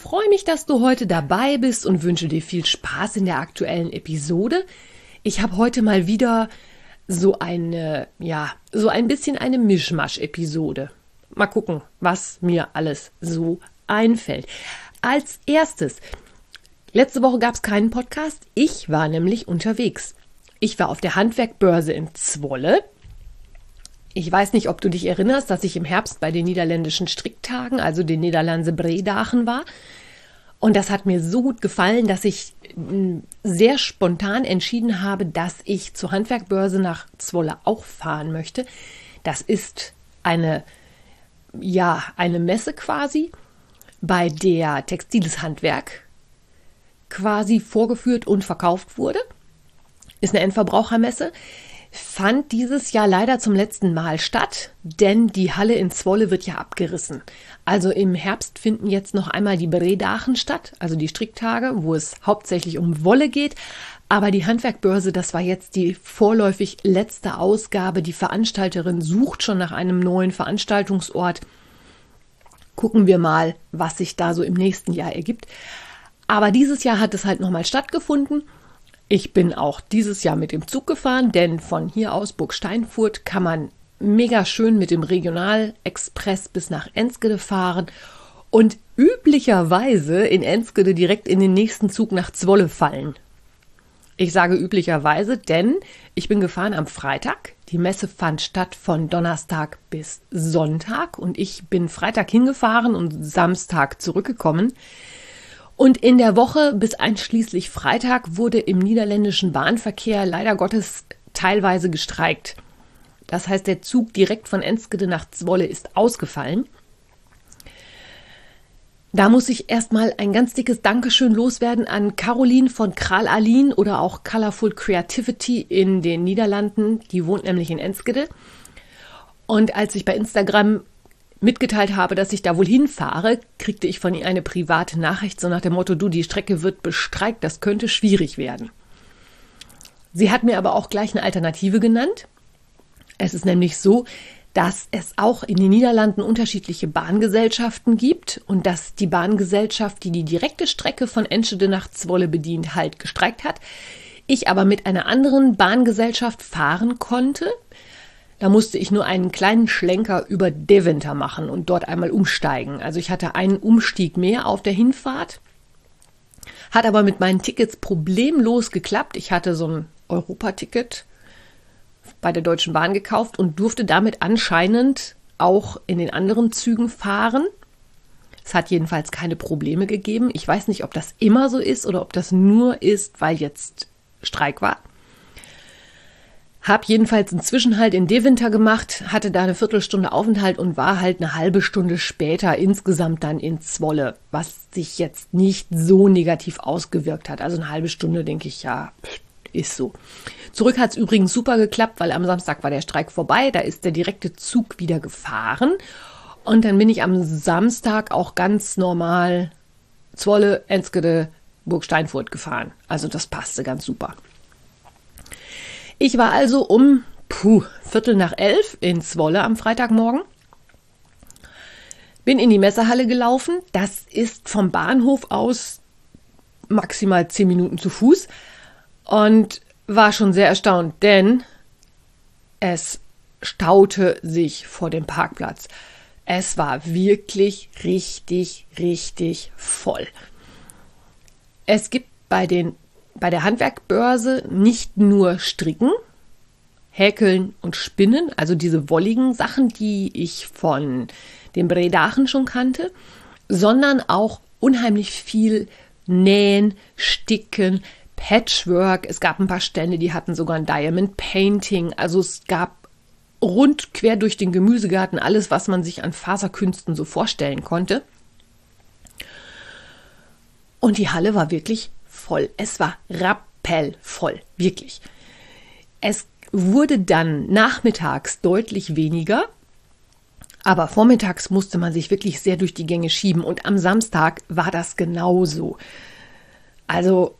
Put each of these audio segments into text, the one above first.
freue mich, dass du heute dabei bist und wünsche dir viel Spaß in der aktuellen Episode. Ich habe heute mal wieder so eine, ja, so ein bisschen eine Mischmasch-Episode. Mal gucken, was mir alles so einfällt. Als erstes, letzte Woche gab es keinen Podcast. Ich war nämlich unterwegs. Ich war auf der Handwerkbörse in Zwolle ich weiß nicht, ob du dich erinnerst, dass ich im Herbst bei den niederländischen Stricktagen, also den Niederlandse Bredachen war. Und das hat mir so gut gefallen, dass ich hm, sehr spontan entschieden habe, dass ich zur Handwerkbörse nach Zwolle auch fahren möchte. Das ist eine, ja, eine Messe quasi, bei der textiles Handwerk quasi vorgeführt und verkauft wurde. Ist eine Endverbrauchermesse fand dieses Jahr leider zum letzten Mal statt, denn die Halle in Zwolle wird ja abgerissen. Also im Herbst finden jetzt noch einmal die Beredachen statt, also die Stricktage, wo es hauptsächlich um Wolle geht. Aber die Handwerkbörse, das war jetzt die vorläufig letzte Ausgabe. Die Veranstalterin sucht schon nach einem neuen Veranstaltungsort. Gucken wir mal, was sich da so im nächsten Jahr ergibt. Aber dieses Jahr hat es halt nochmal stattgefunden ich bin auch dieses Jahr mit dem Zug gefahren, denn von hier aus Burg Steinfurt kann man mega schön mit dem Regionalexpress bis nach Enskede fahren und üblicherweise in Enskede direkt in den nächsten Zug nach Zwolle fallen. Ich sage üblicherweise, denn ich bin gefahren am Freitag. Die Messe fand statt von Donnerstag bis Sonntag und ich bin Freitag hingefahren und Samstag zurückgekommen. Und in der Woche bis einschließlich Freitag wurde im niederländischen Bahnverkehr leider Gottes teilweise gestreikt. Das heißt, der Zug direkt von Enskede nach Zwolle ist ausgefallen. Da muss ich erstmal ein ganz dickes Dankeschön loswerden an Caroline von Kral Alin oder auch Colorful Creativity in den Niederlanden. Die wohnt nämlich in Enskede. Und als ich bei Instagram mitgeteilt habe, dass ich da wohl hinfahre, kriegte ich von ihr eine private Nachricht, so nach dem Motto, du, die Strecke wird bestreikt, das könnte schwierig werden. Sie hat mir aber auch gleich eine Alternative genannt. Es ist nämlich so, dass es auch in den Niederlanden unterschiedliche Bahngesellschaften gibt und dass die Bahngesellschaft, die die direkte Strecke von Enschede nach Zwolle bedient, halt gestreikt hat. Ich aber mit einer anderen Bahngesellschaft fahren konnte, da musste ich nur einen kleinen Schlenker über Deventer machen und dort einmal umsteigen. Also ich hatte einen Umstieg mehr auf der Hinfahrt, hat aber mit meinen Tickets problemlos geklappt. Ich hatte so ein Europaticket bei der Deutschen Bahn gekauft und durfte damit anscheinend auch in den anderen Zügen fahren. Es hat jedenfalls keine Probleme gegeben. Ich weiß nicht, ob das immer so ist oder ob das nur ist, weil jetzt Streik war. Hab jedenfalls einen Zwischenhalt in Deventer gemacht, hatte da eine Viertelstunde Aufenthalt und war halt eine halbe Stunde später insgesamt dann in Zwolle, was sich jetzt nicht so negativ ausgewirkt hat. Also eine halbe Stunde denke ich, ja, ist so. Zurück hat es übrigens super geklappt, weil am Samstag war der Streik vorbei, da ist der direkte Zug wieder gefahren. Und dann bin ich am Samstag auch ganz normal Zwolle, Enskede, Burg Steinfurt gefahren. Also das passte ganz super. Ich war also um puh, Viertel nach elf in Zwolle am Freitagmorgen. Bin in die Messehalle gelaufen. Das ist vom Bahnhof aus maximal zehn Minuten zu Fuß. Und war schon sehr erstaunt, denn es staute sich vor dem Parkplatz. Es war wirklich richtig, richtig voll. Es gibt bei den bei der Handwerkbörse nicht nur stricken, häkeln und spinnen, also diese wolligen Sachen, die ich von den Bredachen schon kannte, sondern auch unheimlich viel nähen, sticken, Patchwork. Es gab ein paar Stände, die hatten sogar ein Diamond Painting. Also es gab rund quer durch den Gemüsegarten alles, was man sich an Faserkünsten so vorstellen konnte. Und die Halle war wirklich voll. Es war rappellvoll, wirklich. Es wurde dann nachmittags deutlich weniger, aber vormittags musste man sich wirklich sehr durch die Gänge schieben und am Samstag war das genauso. Also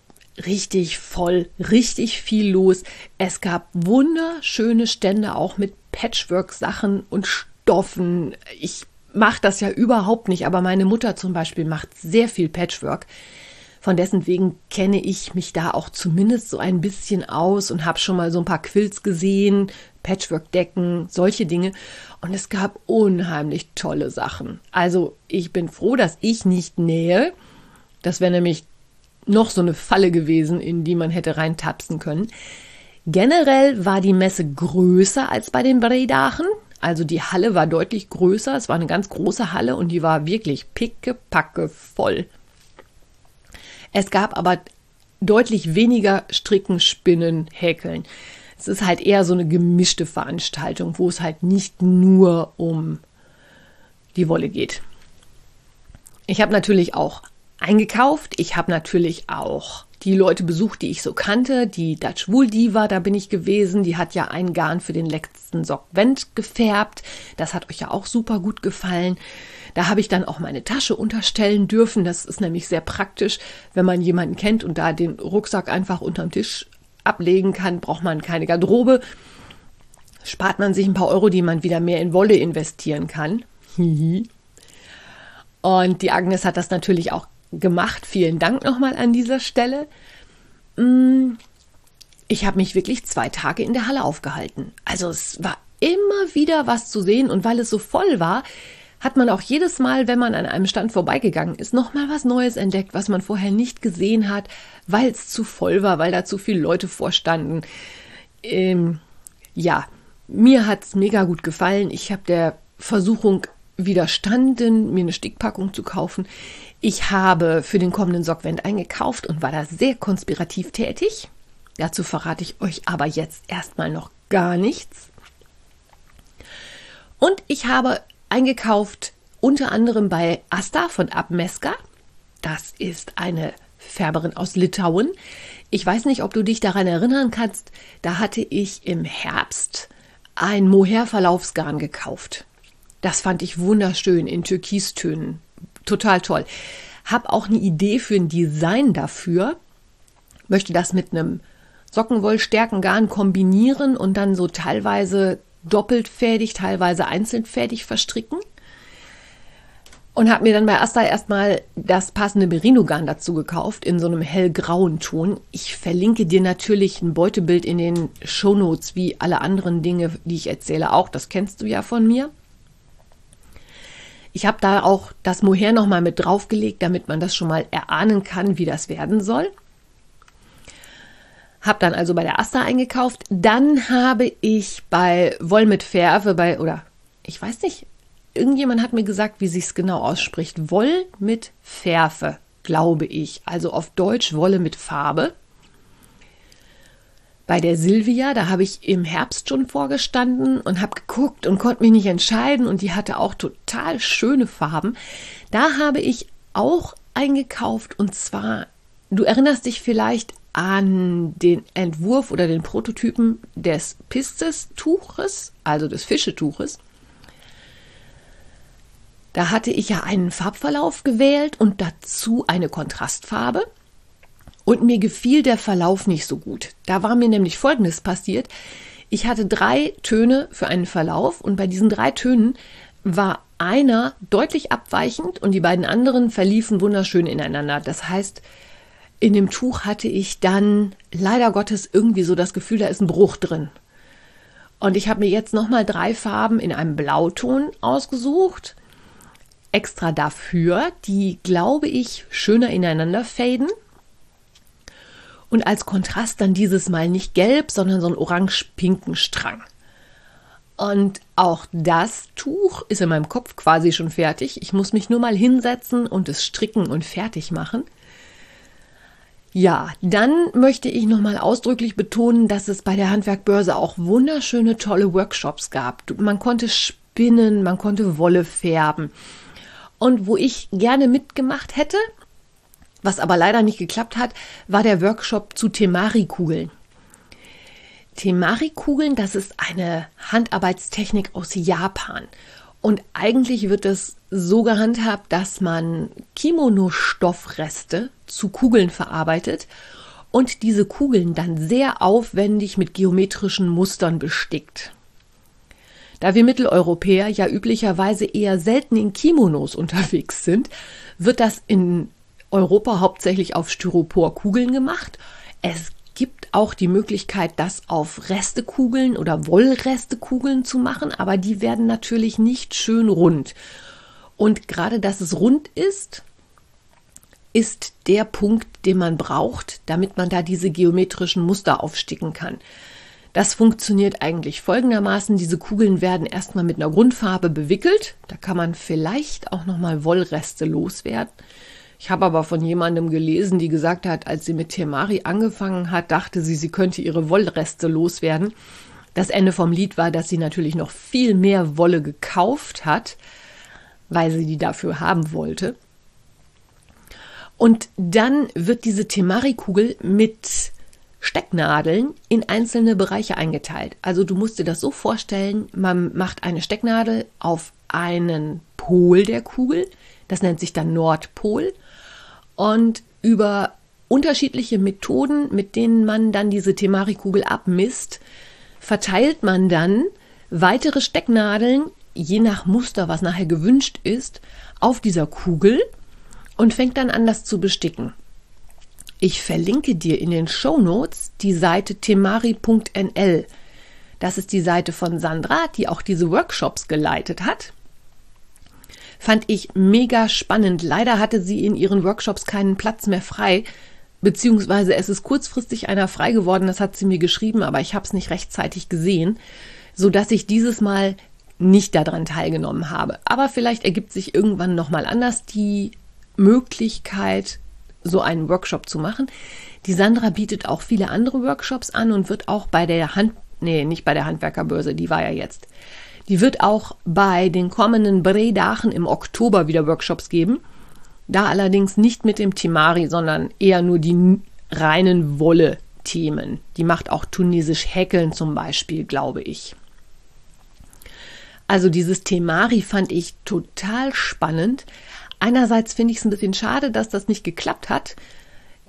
richtig voll, richtig viel los. Es gab wunderschöne Stände auch mit Patchwork-Sachen und Stoffen. Ich mache das ja überhaupt nicht, aber meine Mutter zum Beispiel macht sehr viel Patchwork. Von dessen wegen kenne ich mich da auch zumindest so ein bisschen aus und habe schon mal so ein paar Quills gesehen, Patchwork-Decken, solche Dinge. Und es gab unheimlich tolle Sachen. Also ich bin froh, dass ich nicht nähe. Das wäre nämlich noch so eine Falle gewesen, in die man hätte reintapsen können. Generell war die Messe größer als bei den Bredachen. Also die Halle war deutlich größer. Es war eine ganz große Halle und die war wirklich pickepacke voll. Es gab aber deutlich weniger Stricken, Spinnen, Häkeln. Es ist halt eher so eine gemischte Veranstaltung, wo es halt nicht nur um die Wolle geht. Ich habe natürlich auch eingekauft. Ich habe natürlich auch die Leute besucht, die ich so kannte. Die Dutch Wool Diva, da bin ich gewesen. Die hat ja ein Garn für den letzten Sockvent gefärbt. Das hat euch ja auch super gut gefallen. Da habe ich dann auch meine Tasche unterstellen dürfen. Das ist nämlich sehr praktisch, wenn man jemanden kennt und da den Rucksack einfach unterm Tisch ablegen kann, braucht man keine Garderobe. Spart man sich ein paar Euro, die man wieder mehr in Wolle investieren kann. Und die Agnes hat das natürlich auch gemacht. Vielen Dank nochmal an dieser Stelle. Mm, ich habe mich wirklich zwei Tage in der Halle aufgehalten. Also es war immer wieder was zu sehen und weil es so voll war, hat man auch jedes Mal, wenn man an einem Stand vorbeigegangen ist, nochmal was Neues entdeckt, was man vorher nicht gesehen hat, weil es zu voll war, weil da zu viele Leute vorstanden. Ähm, ja, mir hat es mega gut gefallen. Ich habe der Versuchung widerstanden, mir eine Stickpackung zu kaufen. Ich habe für den kommenden Sockvent eingekauft und war da sehr konspirativ tätig. Dazu verrate ich euch aber jetzt erstmal noch gar nichts. Und ich habe eingekauft unter anderem bei Asta von Abmeska. Das ist eine Färberin aus Litauen. Ich weiß nicht, ob du dich daran erinnern kannst. Da hatte ich im Herbst ein Mohair-Verlaufsgarn gekauft. Das fand ich wunderschön in Türkistönen total toll. Hab auch eine Idee für ein Design dafür. Möchte das mit einem Sockenwollstärkengarn kombinieren und dann so teilweise doppelt fädig, teilweise einzeln fädig verstricken. Und habe mir dann bei Asta erstmal das passende Merino-Garn dazu gekauft, in so einem hellgrauen Ton. Ich verlinke dir natürlich ein Beutebild in den Shownotes, wie alle anderen Dinge, die ich erzähle, auch. Das kennst du ja von mir. Ich habe da auch das Mohair nochmal mit draufgelegt, damit man das schon mal erahnen kann, wie das werden soll. Habe dann also bei der Asta eingekauft. Dann habe ich bei Woll mit Färbe, bei, oder ich weiß nicht, irgendjemand hat mir gesagt, wie sich es genau ausspricht. Woll mit Färfe, glaube ich. Also auf Deutsch Wolle mit Farbe. Bei der Silvia, da habe ich im Herbst schon vorgestanden und habe geguckt und konnte mich nicht entscheiden und die hatte auch total schöne Farben. Da habe ich auch eingekauft und zwar, du erinnerst dich vielleicht an den Entwurf oder den Prototypen des Pistes-Tuches, also des Fischetuches. Da hatte ich ja einen Farbverlauf gewählt und dazu eine Kontrastfarbe. Und mir gefiel der Verlauf nicht so gut. Da war mir nämlich Folgendes passiert. Ich hatte drei Töne für einen Verlauf und bei diesen drei Tönen war einer deutlich abweichend und die beiden anderen verliefen wunderschön ineinander. Das heißt, in dem Tuch hatte ich dann leider Gottes irgendwie so das Gefühl, da ist ein Bruch drin. Und ich habe mir jetzt nochmal drei Farben in einem Blauton ausgesucht, extra dafür, die, glaube ich, schöner ineinander faden und als Kontrast dann dieses Mal nicht gelb, sondern so einen orange-pinken Strang. Und auch das Tuch ist in meinem Kopf quasi schon fertig. Ich muss mich nur mal hinsetzen und es stricken und fertig machen. Ja, dann möchte ich nochmal ausdrücklich betonen, dass es bei der Handwerkbörse auch wunderschöne, tolle Workshops gab. Man konnte spinnen, man konnte Wolle färben. Und wo ich gerne mitgemacht hätte, Was aber leider nicht geklappt hat, war der Workshop zu Temari-Kugeln. Temari-Kugeln, das ist eine Handarbeitstechnik aus Japan. Und eigentlich wird es so gehandhabt, dass man Kimono-Stoffreste zu Kugeln verarbeitet und diese Kugeln dann sehr aufwendig mit geometrischen Mustern bestickt. Da wir Mitteleuropäer ja üblicherweise eher selten in Kimonos unterwegs sind, wird das in Europa hauptsächlich auf Styroporkugeln gemacht. Es gibt auch die Möglichkeit, das auf Restekugeln oder Wollrestekugeln zu machen, aber die werden natürlich nicht schön rund. Und gerade, dass es rund ist, ist der Punkt, den man braucht, damit man da diese geometrischen Muster aufsticken kann. Das funktioniert eigentlich folgendermaßen. Diese Kugeln werden erstmal mit einer Grundfarbe bewickelt. Da kann man vielleicht auch nochmal Wollreste loswerden. Ich habe aber von jemandem gelesen, die gesagt hat, als sie mit Temari angefangen hat, dachte sie, sie könnte ihre Wollreste loswerden. Das Ende vom Lied war, dass sie natürlich noch viel mehr Wolle gekauft hat, weil sie die dafür haben wollte. Und dann wird diese Temari-Kugel mit Stecknadeln in einzelne Bereiche eingeteilt. Also du musst dir das so vorstellen, man macht eine Stecknadel auf einen Pol der Kugel, das nennt sich dann Nordpol, und über unterschiedliche Methoden, mit denen man dann diese Temari-Kugel abmisst, verteilt man dann weitere Stecknadeln, je nach Muster, was nachher gewünscht ist, auf dieser Kugel und fängt dann an, das zu besticken. Ich verlinke dir in den Show Notes die Seite temari.nl. Das ist die Seite von Sandra, die auch diese Workshops geleitet hat. Fand ich mega spannend. Leider hatte sie in ihren Workshops keinen Platz mehr frei, beziehungsweise es ist kurzfristig einer frei geworden, das hat sie mir geschrieben, aber ich habe es nicht rechtzeitig gesehen, so dass ich dieses Mal nicht daran teilgenommen habe. Aber vielleicht ergibt sich irgendwann nochmal anders die Möglichkeit, so einen Workshop zu machen. Die Sandra bietet auch viele andere Workshops an und wird auch bei der Hand, nee, nicht bei der Handwerkerbörse, die war ja jetzt. Die wird auch bei den kommenden Bredachen im Oktober wieder Workshops geben. Da allerdings nicht mit dem Timari, sondern eher nur die reinen Wolle-Themen. Die macht auch tunesisch Häkeln zum Beispiel, glaube ich. Also dieses Temari fand ich total spannend, Einerseits finde ich es ein bisschen schade, dass das nicht geklappt hat.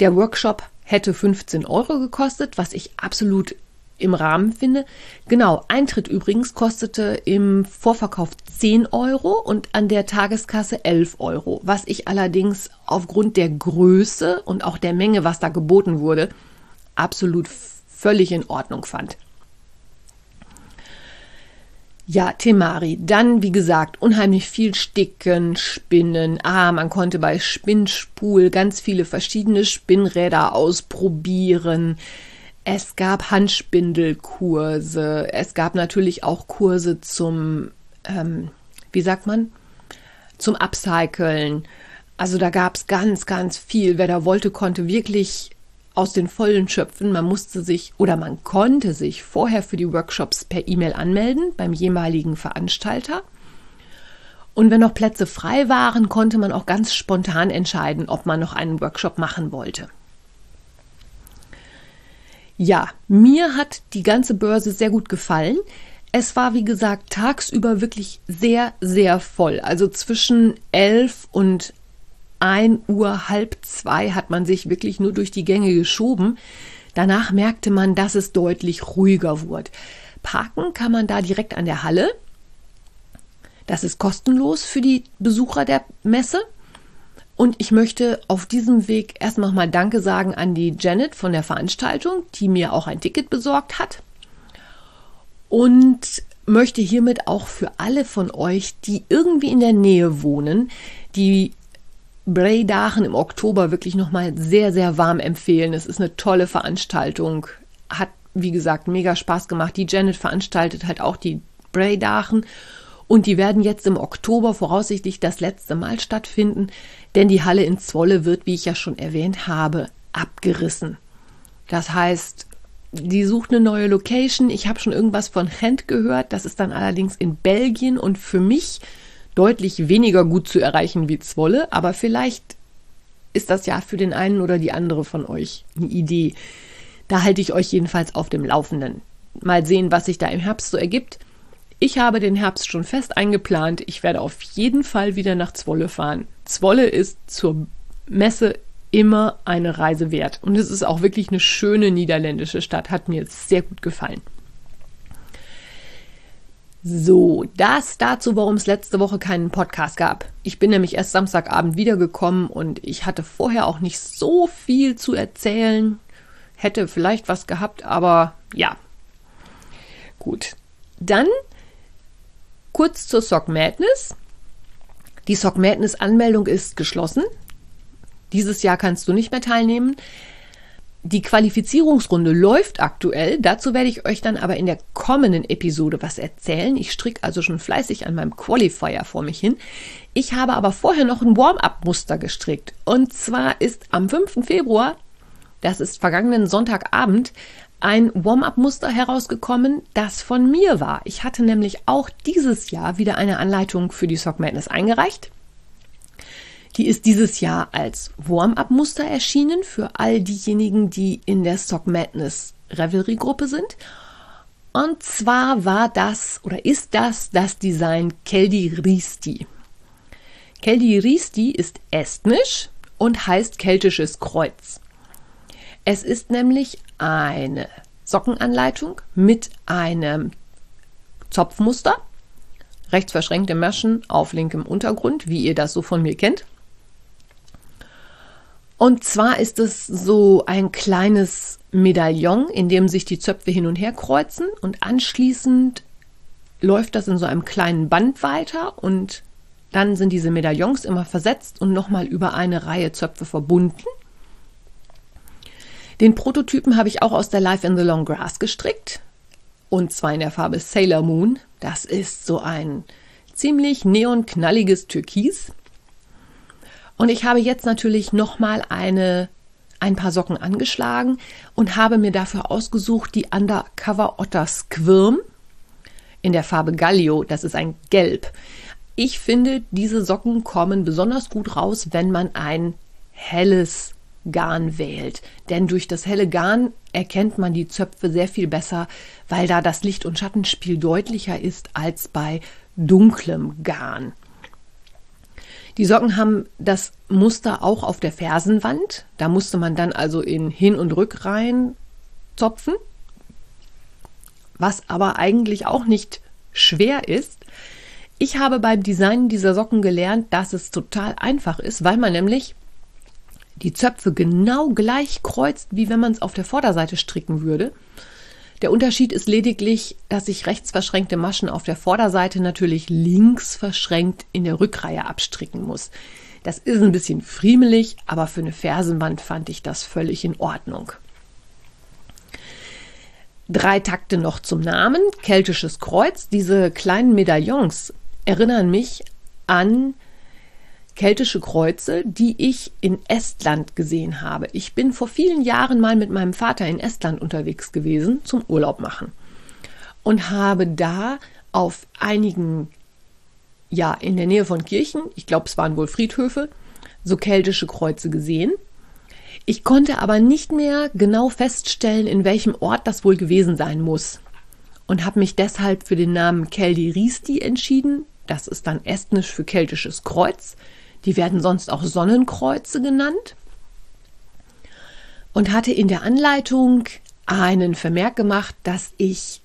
Der Workshop hätte 15 Euro gekostet, was ich absolut im Rahmen finde. Genau, Eintritt übrigens kostete im Vorverkauf 10 Euro und an der Tageskasse 11 Euro, was ich allerdings aufgrund der Größe und auch der Menge, was da geboten wurde, absolut völlig in Ordnung fand. Ja, Temari. Dann, wie gesagt, unheimlich viel Sticken, Spinnen. Ah, man konnte bei Spinnspul ganz viele verschiedene Spinnräder ausprobieren. Es gab Handspindelkurse. Es gab natürlich auch Kurse zum, ähm, wie sagt man, zum Upcyclen. Also da gab es ganz, ganz viel. Wer da wollte, konnte wirklich aus den Vollen schöpfen. Man musste sich oder man konnte sich vorher für die Workshops per E-Mail anmelden beim jeweiligen Veranstalter. Und wenn noch Plätze frei waren, konnte man auch ganz spontan entscheiden, ob man noch einen Workshop machen wollte. Ja, mir hat die ganze Börse sehr gut gefallen. Es war, wie gesagt, tagsüber wirklich sehr, sehr voll. Also zwischen 11 und 1 Uhr, halb zwei hat man sich wirklich nur durch die Gänge geschoben. Danach merkte man, dass es deutlich ruhiger wurde. Parken kann man da direkt an der Halle. Das ist kostenlos für die Besucher der Messe. Und ich möchte auf diesem Weg erstmal mal Danke sagen an die Janet von der Veranstaltung, die mir auch ein Ticket besorgt hat. Und möchte hiermit auch für alle von euch, die irgendwie in der Nähe wohnen, die Breidachen im Oktober wirklich nochmal sehr, sehr warm empfehlen. Es ist eine tolle Veranstaltung. Hat, wie gesagt, mega Spaß gemacht. Die Janet veranstaltet halt auch die Breidachen. Und die werden jetzt im Oktober voraussichtlich das letzte Mal stattfinden, denn die Halle in Zwolle wird, wie ich ja schon erwähnt habe, abgerissen. Das heißt, die sucht eine neue Location. Ich habe schon irgendwas von Gent gehört. Das ist dann allerdings in Belgien und für mich deutlich weniger gut zu erreichen wie Zwolle, aber vielleicht ist das ja für den einen oder die andere von euch eine Idee. Da halte ich euch jedenfalls auf dem Laufenden. Mal sehen, was sich da im Herbst so ergibt. Ich habe den Herbst schon fest eingeplant. Ich werde auf jeden Fall wieder nach Zwolle fahren. Zwolle ist zur Messe immer eine Reise wert. Und es ist auch wirklich eine schöne niederländische Stadt. Hat mir sehr gut gefallen. So, das dazu, warum es letzte Woche keinen Podcast gab. Ich bin nämlich erst Samstagabend wiedergekommen und ich hatte vorher auch nicht so viel zu erzählen. Hätte vielleicht was gehabt, aber ja. Gut. Dann kurz zur Sock Madness. Die Sock Madness Anmeldung ist geschlossen. Dieses Jahr kannst du nicht mehr teilnehmen. Die Qualifizierungsrunde läuft aktuell. Dazu werde ich euch dann aber in der kommenden Episode was erzählen. Ich stricke also schon fleißig an meinem Qualifier vor mich hin. Ich habe aber vorher noch ein Warm-up-Muster gestrickt. Und zwar ist am 5. Februar, das ist vergangenen Sonntagabend, ein Warm-up-Muster herausgekommen, das von mir war. Ich hatte nämlich auch dieses Jahr wieder eine Anleitung für die Sock Madness eingereicht. Die ist dieses Jahr als Warm-up-Muster erschienen für all diejenigen, die in der Stock Madness Revelry-Gruppe sind. Und zwar war das oder ist das das Design Keldi Risti. Keldi Risti ist estnisch und heißt keltisches Kreuz. Es ist nämlich eine Sockenanleitung mit einem Zopfmuster, rechts verschränkte Maschen auf linkem Untergrund, wie ihr das so von mir kennt. Und zwar ist es so ein kleines Medaillon, in dem sich die Zöpfe hin und her kreuzen und anschließend läuft das in so einem kleinen Band weiter und dann sind diese Medaillons immer versetzt und nochmal über eine Reihe Zöpfe verbunden. Den Prototypen habe ich auch aus der Life in the Long Grass gestrickt und zwar in der Farbe Sailor Moon. Das ist so ein ziemlich neonknalliges Türkis. Und ich habe jetzt natürlich nochmal eine, ein paar Socken angeschlagen und habe mir dafür ausgesucht die Undercover Otter Squirm in der Farbe Gallio. Das ist ein Gelb. Ich finde, diese Socken kommen besonders gut raus, wenn man ein helles Garn wählt. Denn durch das helle Garn erkennt man die Zöpfe sehr viel besser, weil da das Licht- und Schattenspiel deutlicher ist als bei dunklem Garn. Die Socken haben das Muster auch auf der Fersenwand. Da musste man dann also in Hin- und Rückreihen zopfen, was aber eigentlich auch nicht schwer ist. Ich habe beim Design dieser Socken gelernt, dass es total einfach ist, weil man nämlich die Zöpfe genau gleich kreuzt, wie wenn man es auf der Vorderseite stricken würde. Der Unterschied ist lediglich, dass ich rechts verschränkte Maschen auf der Vorderseite natürlich links verschränkt in der Rückreihe abstricken muss. Das ist ein bisschen friemelig, aber für eine Fersenwand fand ich das völlig in Ordnung. Drei Takte noch zum Namen. Keltisches Kreuz. Diese kleinen Medaillons erinnern mich an keltische Kreuze, die ich in Estland gesehen habe. Ich bin vor vielen Jahren mal mit meinem Vater in Estland unterwegs gewesen zum Urlaub machen und habe da auf einigen, ja, in der Nähe von Kirchen, ich glaube, es waren wohl Friedhöfe, so keltische Kreuze gesehen. Ich konnte aber nicht mehr genau feststellen, in welchem Ort das wohl gewesen sein muss und habe mich deshalb für den Namen Keldi Risti entschieden. Das ist dann estnisch für keltisches Kreuz. Die werden sonst auch Sonnenkreuze genannt. Und hatte in der Anleitung einen Vermerk gemacht, dass ich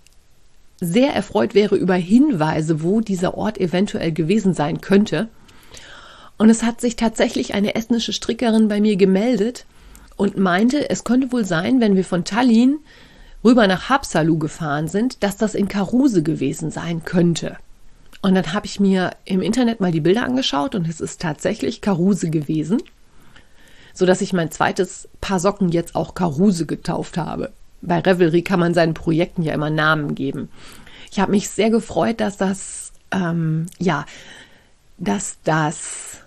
sehr erfreut wäre über Hinweise, wo dieser Ort eventuell gewesen sein könnte. Und es hat sich tatsächlich eine estnische Strickerin bei mir gemeldet und meinte, es könnte wohl sein, wenn wir von Tallinn rüber nach Hapsalu gefahren sind, dass das in Karuse gewesen sein könnte. Und dann habe ich mir im Internet mal die Bilder angeschaut und es ist tatsächlich Karuse gewesen, sodass ich mein zweites Paar Socken jetzt auch Karuse getauft habe. Bei Revelry kann man seinen Projekten ja immer Namen geben. Ich habe mich sehr gefreut, dass das, ähm, ja, dass das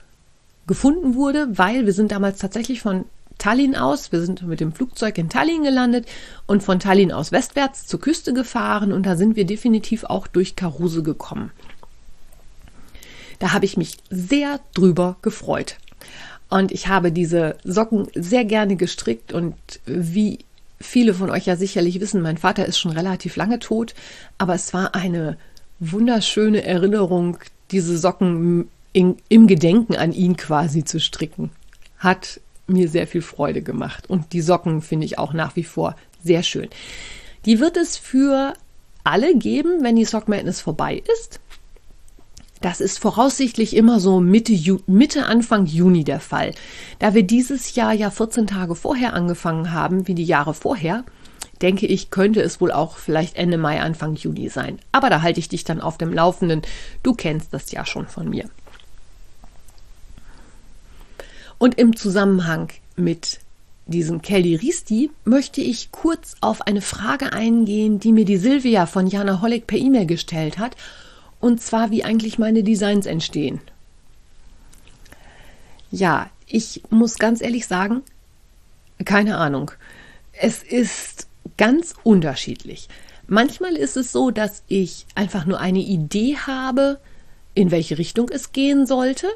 gefunden wurde, weil wir sind damals tatsächlich von Tallinn aus, wir sind mit dem Flugzeug in Tallinn gelandet und von Tallinn aus westwärts zur Küste gefahren und da sind wir definitiv auch durch Karuse gekommen. Da habe ich mich sehr drüber gefreut. Und ich habe diese Socken sehr gerne gestrickt und wie viele von euch ja sicherlich wissen, mein Vater ist schon relativ lange tot, aber es war eine wunderschöne Erinnerung, diese Socken in, im Gedenken an ihn quasi zu stricken. Hat mir sehr viel Freude gemacht. Und die Socken finde ich auch nach wie vor sehr schön. Die wird es für alle geben, wenn die Sock Madness vorbei ist. Das ist voraussichtlich immer so Mitte, Mitte, Anfang Juni der Fall. Da wir dieses Jahr ja 14 Tage vorher angefangen haben, wie die Jahre vorher, denke ich, könnte es wohl auch vielleicht Ende Mai, Anfang Juni sein. Aber da halte ich dich dann auf dem Laufenden. Du kennst das ja schon von mir. Und im Zusammenhang mit diesem Kelly Risti möchte ich kurz auf eine Frage eingehen, die mir die Silvia von Jana Holleck per E-Mail gestellt hat, und zwar wie eigentlich meine Designs entstehen. Ja, ich muss ganz ehrlich sagen, keine Ahnung. Es ist ganz unterschiedlich. Manchmal ist es so, dass ich einfach nur eine Idee habe, in welche Richtung es gehen sollte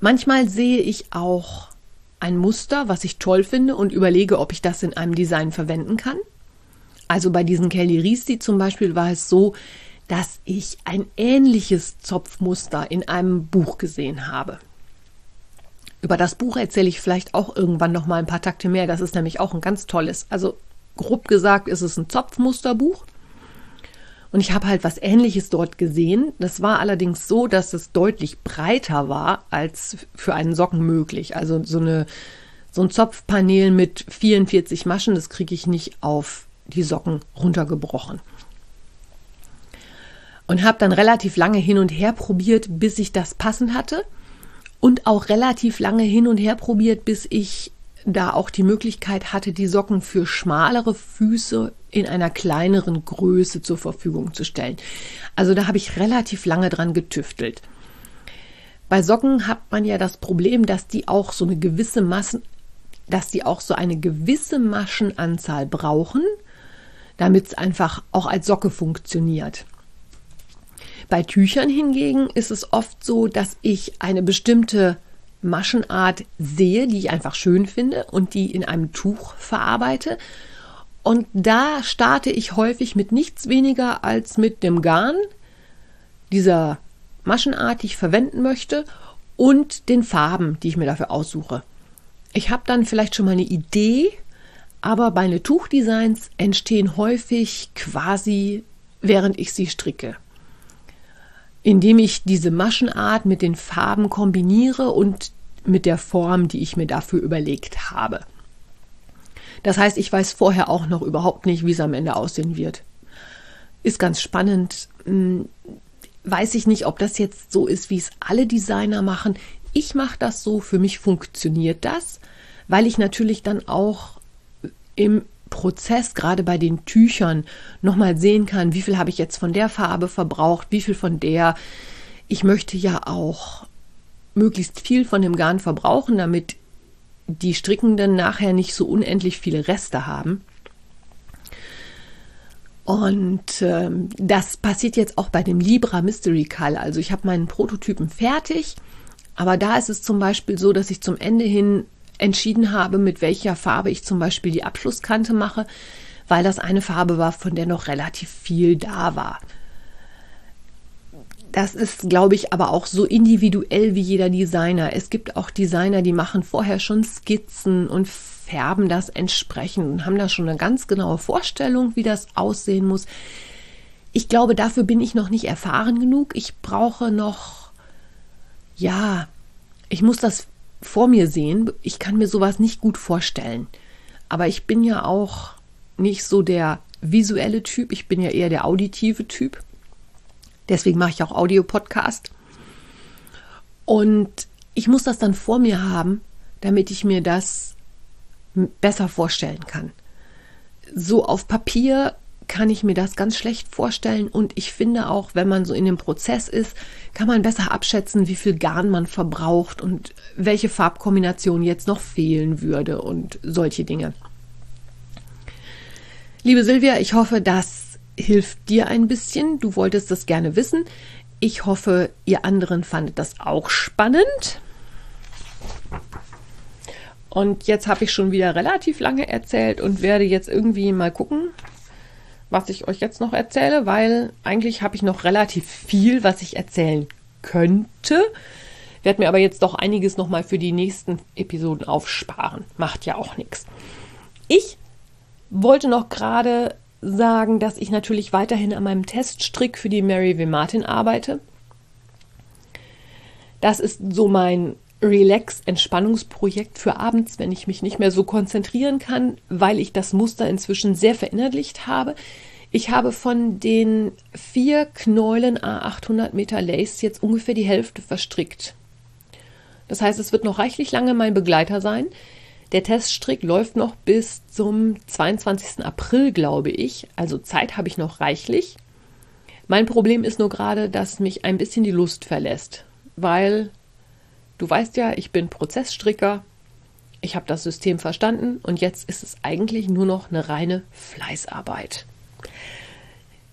Manchmal sehe ich auch ein Muster, was ich toll finde und überlege, ob ich das in einem Design verwenden kann. Also bei diesen Kelly Riesti zum Beispiel war es so, dass ich ein ähnliches Zopfmuster in einem Buch gesehen habe. Über das Buch erzähle ich vielleicht auch irgendwann noch mal ein paar Takte mehr. Das ist nämlich auch ein ganz tolles. Also grob gesagt ist es ein Zopfmusterbuch und ich habe halt was Ähnliches dort gesehen. Das war allerdings so, dass es deutlich breiter war als für einen Socken möglich. Also so, eine, so ein Zopfpanel mit 44 Maschen, das kriege ich nicht auf die Socken runtergebrochen. Und habe dann relativ lange hin und her probiert, bis ich das passend hatte. Und auch relativ lange hin und her probiert, bis ich da auch die Möglichkeit hatte, die Socken für schmalere Füße in einer kleineren Größe zur Verfügung zu stellen. Also da habe ich relativ lange dran getüftelt. Bei Socken hat man ja das Problem, dass die auch so eine gewisse Massen, dass die auch so eine gewisse Maschenanzahl brauchen, damit es einfach auch als Socke funktioniert. Bei Tüchern hingegen ist es oft so, dass ich eine bestimmte Maschenart sehe, die ich einfach schön finde und die in einem Tuch verarbeite und da starte ich häufig mit nichts weniger als mit dem Garn, dieser Maschenart, die ich verwenden möchte, und den Farben, die ich mir dafür aussuche. Ich habe dann vielleicht schon mal eine Idee, aber meine Tuchdesigns entstehen häufig quasi, während ich sie stricke. Indem ich diese Maschenart mit den Farben kombiniere und mit der Form, die ich mir dafür überlegt habe. Das heißt, ich weiß vorher auch noch überhaupt nicht, wie es am Ende aussehen wird. Ist ganz spannend. Hm, weiß ich nicht, ob das jetzt so ist, wie es alle Designer machen. Ich mache das so, für mich funktioniert das, weil ich natürlich dann auch im Prozess, gerade bei den Tüchern, nochmal sehen kann, wie viel habe ich jetzt von der Farbe verbraucht, wie viel von der. Ich möchte ja auch möglichst viel von dem Garn verbrauchen, damit die Strickenden nachher nicht so unendlich viele Reste haben. Und ähm, das passiert jetzt auch bei dem Libra Mystery Call. Also ich habe meinen Prototypen fertig, aber da ist es zum Beispiel so, dass ich zum Ende hin entschieden habe, mit welcher Farbe ich zum Beispiel die Abschlusskante mache, weil das eine Farbe war, von der noch relativ viel da war. Das ist, glaube ich, aber auch so individuell wie jeder Designer. Es gibt auch Designer, die machen vorher schon Skizzen und färben das entsprechend und haben da schon eine ganz genaue Vorstellung, wie das aussehen muss. Ich glaube, dafür bin ich noch nicht erfahren genug. Ich brauche noch, ja, ich muss das vor mir sehen. Ich kann mir sowas nicht gut vorstellen. Aber ich bin ja auch nicht so der visuelle Typ. Ich bin ja eher der auditive Typ. Deswegen mache ich auch Audio-Podcast. Und ich muss das dann vor mir haben, damit ich mir das besser vorstellen kann. So auf Papier kann ich mir das ganz schlecht vorstellen und ich finde auch, wenn man so in dem Prozess ist, kann man besser abschätzen, wie viel Garn man verbraucht und welche Farbkombination jetzt noch fehlen würde und solche Dinge. Liebe Silvia, ich hoffe, dass hilft dir ein bisschen. Du wolltest das gerne wissen. Ich hoffe, ihr anderen fandet das auch spannend. Und jetzt habe ich schon wieder relativ lange erzählt und werde jetzt irgendwie mal gucken, was ich euch jetzt noch erzähle, weil eigentlich habe ich noch relativ viel, was ich erzählen könnte. Werde mir aber jetzt doch einiges nochmal für die nächsten Episoden aufsparen. Macht ja auch nichts. Ich wollte noch gerade sagen, dass ich natürlich weiterhin an meinem Teststrick für die Mary W. Martin arbeite. Das ist so mein Relax-Entspannungsprojekt für abends, wenn ich mich nicht mehr so konzentrieren kann, weil ich das Muster inzwischen sehr verinnerlicht habe. Ich habe von den vier Knäulen A800 Meter Lace jetzt ungefähr die Hälfte verstrickt. Das heißt, es wird noch reichlich lange mein Begleiter sein. Der Teststrick läuft noch bis zum 22. April, glaube ich. Also Zeit habe ich noch reichlich. Mein Problem ist nur gerade, dass mich ein bisschen die Lust verlässt, weil du weißt ja, ich bin Prozessstricker. Ich habe das System verstanden und jetzt ist es eigentlich nur noch eine reine Fleißarbeit.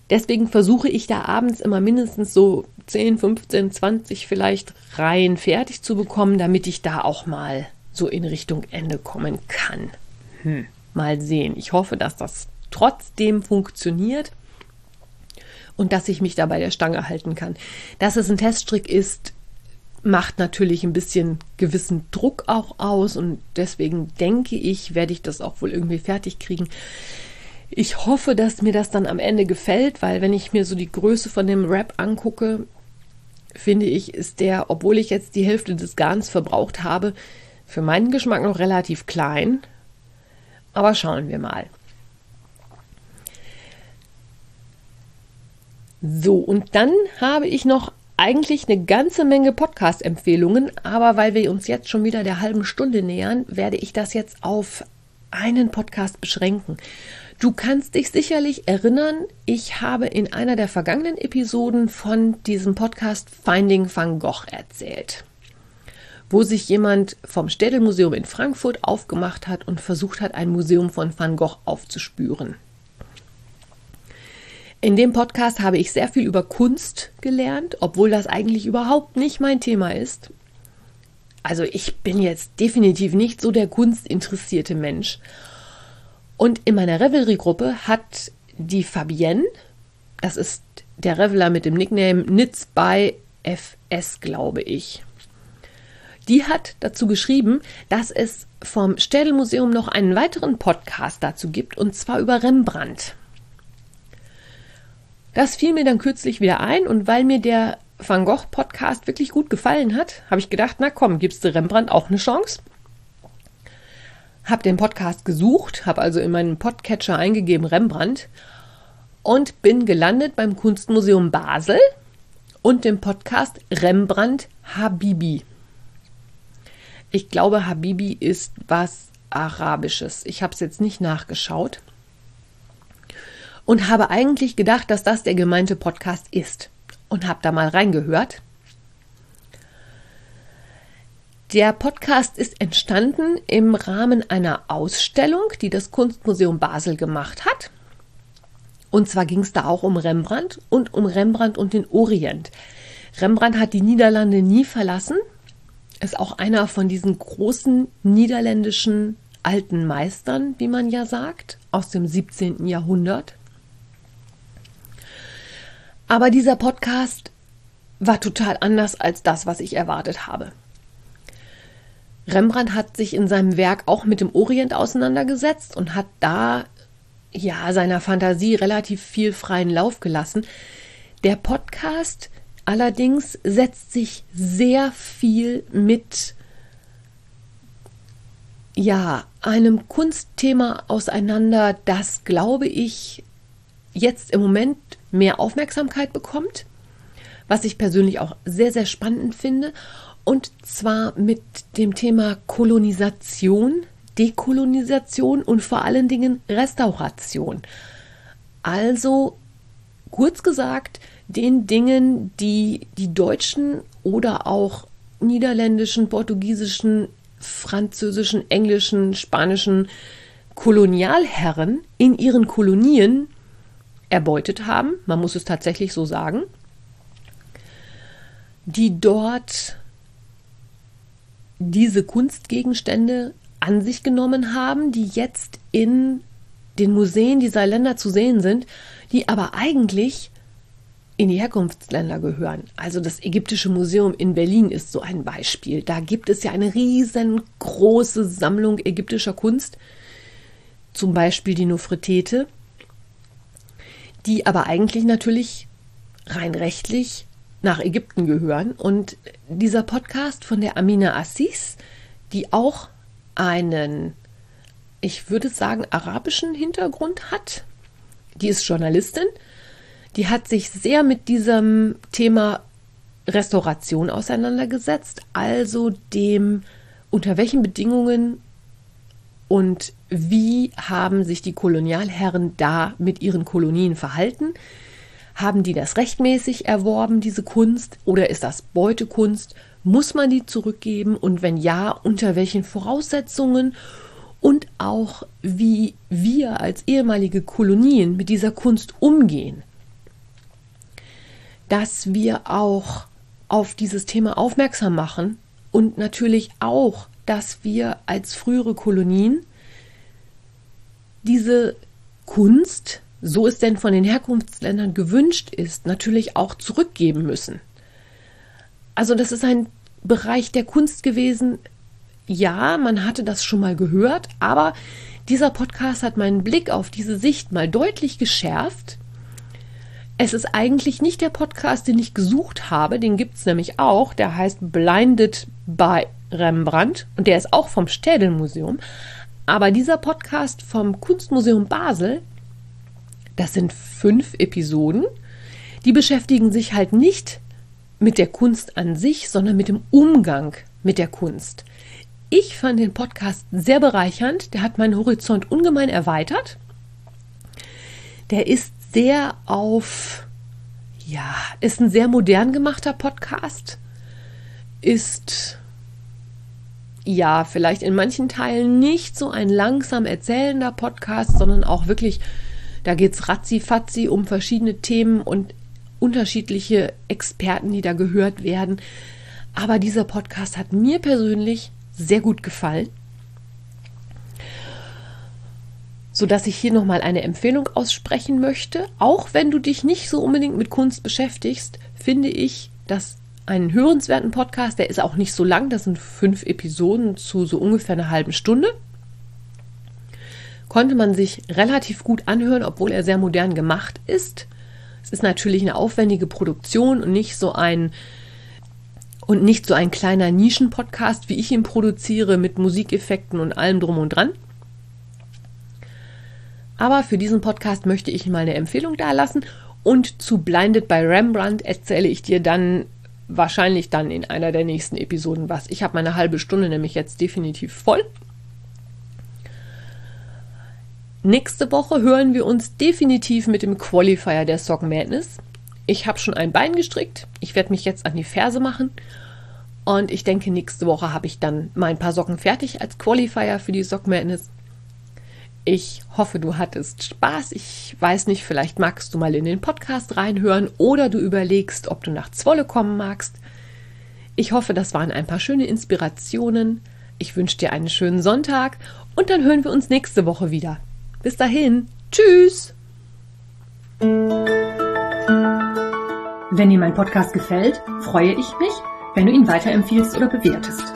Deswegen versuche ich da abends immer mindestens so 10, 15, 20 vielleicht Reihen fertig zu bekommen, damit ich da auch mal so in Richtung Ende kommen kann. Hm, mal sehen. Ich hoffe, dass das trotzdem funktioniert und dass ich mich da bei der Stange halten kann. Dass es ein Teststrick ist, macht natürlich ein bisschen gewissen Druck auch aus und deswegen denke ich, werde ich das auch wohl irgendwie fertig kriegen. Ich hoffe, dass mir das dann am Ende gefällt, weil wenn ich mir so die Größe von dem Wrap angucke, finde ich, ist der, obwohl ich jetzt die Hälfte des Garns verbraucht habe, für meinen Geschmack noch relativ klein. Aber schauen wir mal. So, und dann habe ich noch eigentlich eine ganze Menge Podcast-Empfehlungen, aber weil wir uns jetzt schon wieder der halben Stunde nähern, werde ich das jetzt auf einen Podcast beschränken. Du kannst dich sicherlich erinnern, ich habe in einer der vergangenen Episoden von diesem Podcast Finding Van Gogh erzählt, wo sich jemand vom Städelmuseum in Frankfurt aufgemacht hat und versucht hat, ein Museum von Van Gogh aufzuspüren. In dem Podcast habe ich sehr viel über Kunst gelernt, obwohl das eigentlich überhaupt nicht mein Thema ist. Also ich bin jetzt definitiv nicht so der kunstinteressierte Mensch und in meiner Revelry-Gruppe hat die Fabienne, das ist der Reveler mit dem Nickname Nitz by FS, glaube ich. Die hat dazu geschrieben, dass es vom Städelmuseum noch einen weiteren Podcast dazu gibt, und zwar über Rembrandt. Das fiel mir dann kürzlich wieder ein und weil mir der Van Gogh Podcast wirklich gut gefallen hat, habe ich gedacht, na komm, gibst du Rembrandt auch eine Chance? habe den Podcast gesucht, habe also in meinen Podcatcher eingegeben Rembrandt und bin gelandet beim Kunstmuseum Basel und dem Podcast Rembrandt Habibi. Ich glaube, Habibi ist was Arabisches. Ich habe es jetzt nicht nachgeschaut und habe eigentlich gedacht, dass das der gemeinte Podcast ist und habe da mal reingehört der Podcast ist entstanden im Rahmen einer Ausstellung, die das Kunstmuseum Basel gemacht hat. Und zwar ging es da auch um Rembrandt und um Rembrandt und den Orient. Rembrandt hat die Niederlande nie verlassen, ist auch einer von diesen großen niederländischen alten Meistern, wie man ja sagt, aus dem 17. Jahrhundert. Aber dieser Podcast war total anders als das, was ich erwartet habe. Rembrandt hat sich in seinem Werk auch mit dem Orient auseinandergesetzt und hat da ja seiner Fantasie relativ viel freien Lauf gelassen. Der Podcast allerdings setzt sich sehr viel mit ja, einem Kunstthema auseinander, das glaube ich jetzt im Moment mehr Aufmerksamkeit bekommt, was ich persönlich auch sehr, sehr spannend finde und zwar mit dem Thema Kolonisation, Dekolonisation und vor allen Dingen Restauration. Also kurz gesagt, den Dingen, die die deutschen oder auch niederländischen, portugiesischen, französischen, englischen, spanischen Kolonialherren in ihren Kolonien erbeutet haben, man muss es tatsächlich so sagen, die dort diese Kunstgegenstände an sich genommen haben, die jetzt in den Museen dieser Länder zu sehen sind, die aber eigentlich in die Herkunftsländer gehören. Also das Ägyptische Museum in Berlin ist so ein Beispiel. Da gibt es ja eine riesengroße Sammlung ägyptischer Kunst, zum Beispiel die Nofretete, die aber eigentlich natürlich rein rechtlich nach Ägypten gehören. Und dieser Podcast von der Amina Assis, die auch einen, ich würde sagen, arabischen Hintergrund hat, die ist Journalistin, die hat sich sehr mit diesem Thema Restauration auseinandergesetzt, also dem, unter welchen Bedingungen und wie haben sich die Kolonialherren da mit ihren Kolonien verhalten. Haben die das rechtmäßig erworben, diese Kunst, oder ist das Beutekunst? Muss man die zurückgeben? Und wenn ja, unter welchen Voraussetzungen? Und auch, wie wir als ehemalige Kolonien mit dieser Kunst umgehen dass wir auch auf dieses Thema aufmerksam machen und natürlich auch, dass wir als frühere Kolonien diese Kunst, so es denn von den Herkunftsländern gewünscht ist, natürlich auch zurückgeben müssen. Also das ist ein Bereich der Kunst gewesen. Ja, man hatte das schon mal gehört, aber dieser Podcast hat meinen Blick auf diese Sicht mal deutlich geschärft es ist eigentlich nicht der Podcast, den ich gesucht habe. Den gibt es nämlich auch. Der heißt Blinded by Rembrandt und der ist auch vom Städelmuseum. Aber dieser Podcast vom Kunstmuseum Basel, das sind fünf Episoden, die beschäftigen sich halt nicht mit der Kunst an sich, sondern mit dem Umgang mit der Kunst. Ich fand den Podcast sehr bereichernd. Der hat meinen Horizont ungemein erweitert. Der ist sehr auf, ja, ist ein sehr modern gemachter Podcast, ist ja, vielleicht in manchen Teilen nicht so ein langsam erzählender Podcast, sondern auch wirklich, da geht es ratzi-fatzi um verschiedene Themen und unterschiedliche Experten, die da gehört werden. Aber dieser Podcast hat mir persönlich sehr gut gefallen sodass ich hier nochmal eine Empfehlung aussprechen möchte. Auch wenn du dich nicht so unbedingt mit Kunst beschäftigst, finde ich das einen hörenswerten Podcast. Der ist auch nicht so lang, das sind fünf Episoden zu so ungefähr einer halben Stunde. Konnte man sich relativ gut anhören, obwohl er sehr modern gemacht ist. Es ist natürlich eine aufwendige Produktion und nicht so ein und nicht so ein kleiner Nischen-Podcast, wie ich ihn produziere, mit Musikeffekten und allem drum und dran. Aber für diesen Podcast möchte ich mal eine Empfehlung dalassen und zu Blinded by Rembrandt erzähle ich dir dann wahrscheinlich dann in einer der nächsten Episoden was. Ich habe meine halbe Stunde nämlich jetzt definitiv voll. Nächste Woche hören wir uns definitiv mit dem Qualifier der Sock Madness. Ich habe schon ein Bein gestrickt. Ich werde mich jetzt an die Ferse machen. Und ich denke, nächste Woche habe ich dann mein paar Socken fertig als Qualifier für die Sock Madness. Ich hoffe, du hattest Spaß. Ich weiß nicht, vielleicht magst du mal in den Podcast reinhören oder du überlegst, ob du nach Zwolle kommen magst. Ich hoffe, das waren ein paar schöne Inspirationen. Ich wünsche dir einen schönen Sonntag und dann hören wir uns nächste Woche wieder. Bis dahin, tschüss! Wenn dir mein Podcast gefällt, freue ich mich, wenn du ihn weiterempfiehlst oder bewertest.